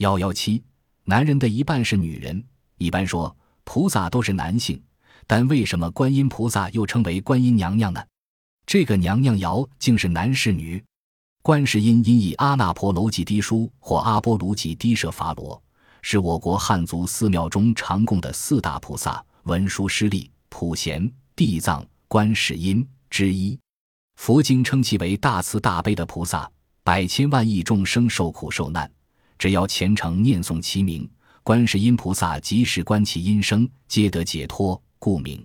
幺幺七，男人的一半是女人。一般说，菩萨都是男性，但为什么观音菩萨又称为观音娘娘呢？这个娘娘爻竟是男是女？观世音音译阿那婆楼吉低书或阿波卢吉低舍伐罗，是我国汉族寺庙中常供的四大菩萨文殊师利、普贤、地藏、观世音之一。佛经称其为大慈大悲的菩萨，百千万亿众生受苦受难，只要虔诚念诵其名。观世音菩萨即时观其音声，皆得解脱，故名。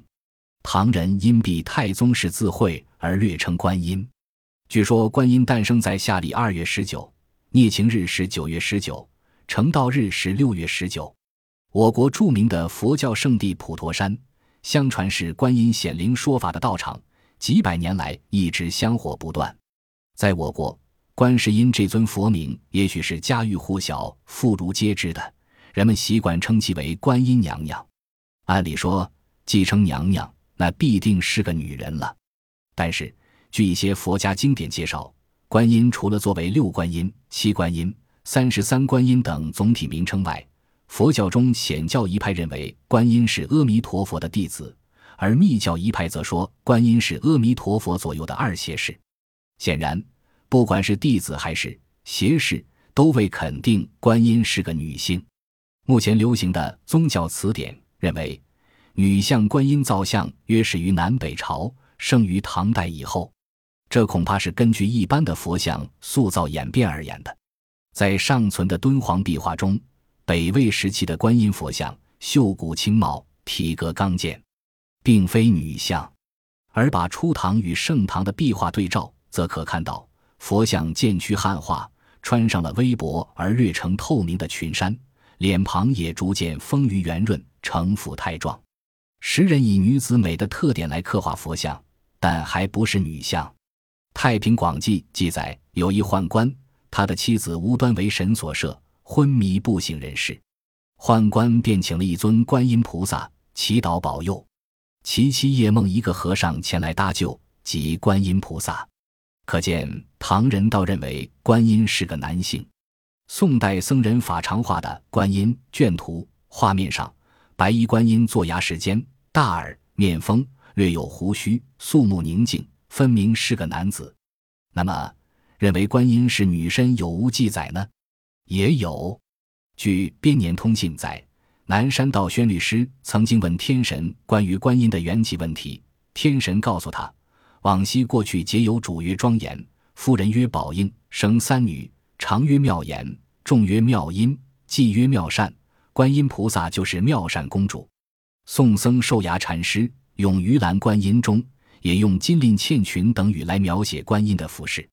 唐人因避太宗室自讳而略称观音。据说观音诞生在夏历二月十九，孽晴日是九月十九，成道日是六月十九。我国著名的佛教圣地普陀山，相传是观音显灵说法的道场，几百年来一直香火不断。在我国，观世音这尊佛名也许是家喻户晓、妇孺皆知的。人们习惯称其为观音娘娘。按理说，既称娘娘，那必定是个女人了。但是，据一些佛家经典介绍，观音除了作为六观音、七观音、三十三观音等总体名称外，佛教中显教一派认为观音是阿弥陀佛的弟子，而密教一派则说观音是阿弥陀佛左右的二胁侍。显然，不管是弟子还是邪士，都未肯定观音是个女性。目前流行的宗教词典认为，女相观音造像约始于南北朝，生于唐代以后。这恐怕是根据一般的佛像塑造演变而言的。在尚存的敦煌壁画中，北魏时期的观音佛像秀骨清貌，体格刚健，并非女相；而把初唐与盛唐的壁画对照，则可看到佛像渐趋汉化，穿上了微薄而略呈透明的裙衫。脸庞也逐渐丰腴圆润，城府太壮。时人以女子美的特点来刻画佛像，但还不是女像。《太平广记》记载，有一宦官，他的妻子无端为神所摄，昏迷不省人事。宦官便请了一尊观音菩萨祈祷保佑。其妻夜梦一个和尚前来搭救，即观音菩萨。可见唐人倒认为观音是个男性。宋代僧人法常画的观音卷图，画面上白衣观音坐牙时间，大耳，面丰，略有胡须，肃穆宁静，分明是个男子。那么，认为观音是女身有无记载呢？也有。据《编年通信》载，南山道宣律师曾经问天神关于观音的缘起问题，天神告诉他，往昔过去皆有主于庄严，夫人曰宝应，生三女。长曰妙言，众曰妙音，祭曰妙善。观音菩萨就是妙善公主。宋僧寿牙禅师用《鱼篮观音》中也用金鳞茜裙等语来描写观音的服饰。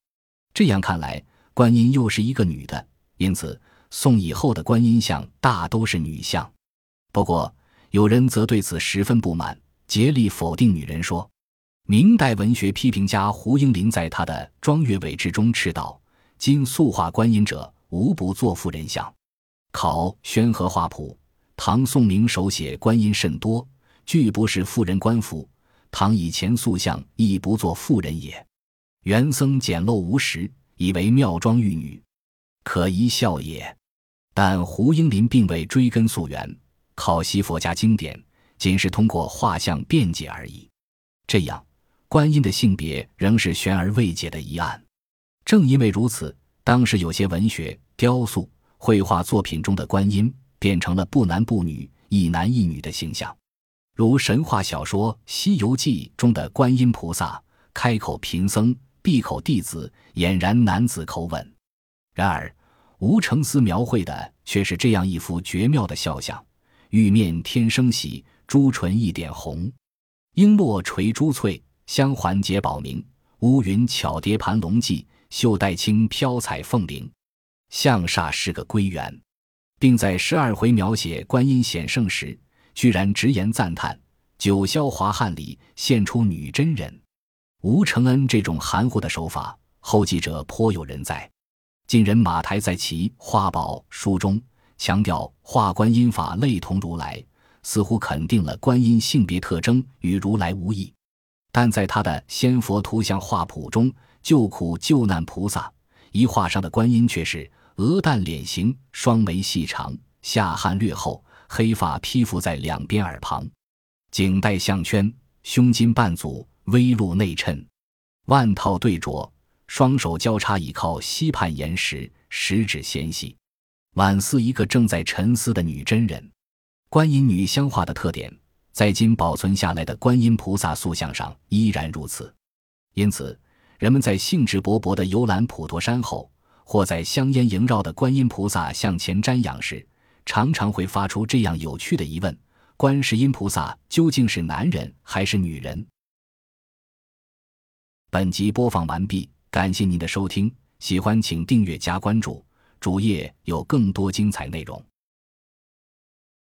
这样看来，观音又是一个女的，因此宋以后的观音像大都是女像。不过，有人则对此十分不满，竭力否定女人说。明代文学批评家胡应麟在他的《庄月伟志》中斥道。今塑画观音者，无不作妇人像。考《宣和画谱》，唐宋明手写观音甚多，俱不是妇人官服。唐以前塑像亦不作妇人也。元僧简陋无实，以为妙庄玉女，可一笑也。但胡应麟并未追根溯源，考悉佛家经典，仅是通过画像辩解而已。这样，观音的性别仍是悬而未解的疑案。正因为如此，当时有些文学、雕塑、绘画作品中的观音变成了不男不女、一男一女的形象，如神话小说《西游记》中的观音菩萨，开口贫僧，闭口弟子，俨然男子口吻。然而，吴承思描绘的却是这样一幅绝妙的肖像：玉面天生喜，朱唇一点红，璎珞垂珠翠，香环结宝明，乌云巧叠盘龙髻。袖带轻飘彩凤翎，像煞是个归元，并在十二回描写观音显圣时，居然直言赞叹：“九霄华汉里现出女真人。”吴承恩这种含糊的手法，后继者颇有人在。近人马台在其《画宝》书中强调画观音法类同如来，似乎肯定了观音性别特征与如来无异。但在他的《仙佛图像画谱》中，救苦救难菩萨一画上的观音却是鹅蛋脸型，双眉细长，下颔略厚，黑发披拂在两边耳旁，颈带项圈，胸襟半足，微露内衬，腕套对着，双手交叉倚靠膝畔岩石，十指纤细，宛似一个正在沉思的女真人。观音女香画的特点，在今保存下来的观音菩萨塑像上依然如此。因此，人们在兴致勃勃地游览普陀山后，或在香烟萦绕的观音菩萨向前瞻仰时，常常会发出这样有趣的疑问：观世音菩萨究竟是男人还是女人？本集播放完毕，感谢您的收听，喜欢请订阅加关注，主页有更多精彩内容。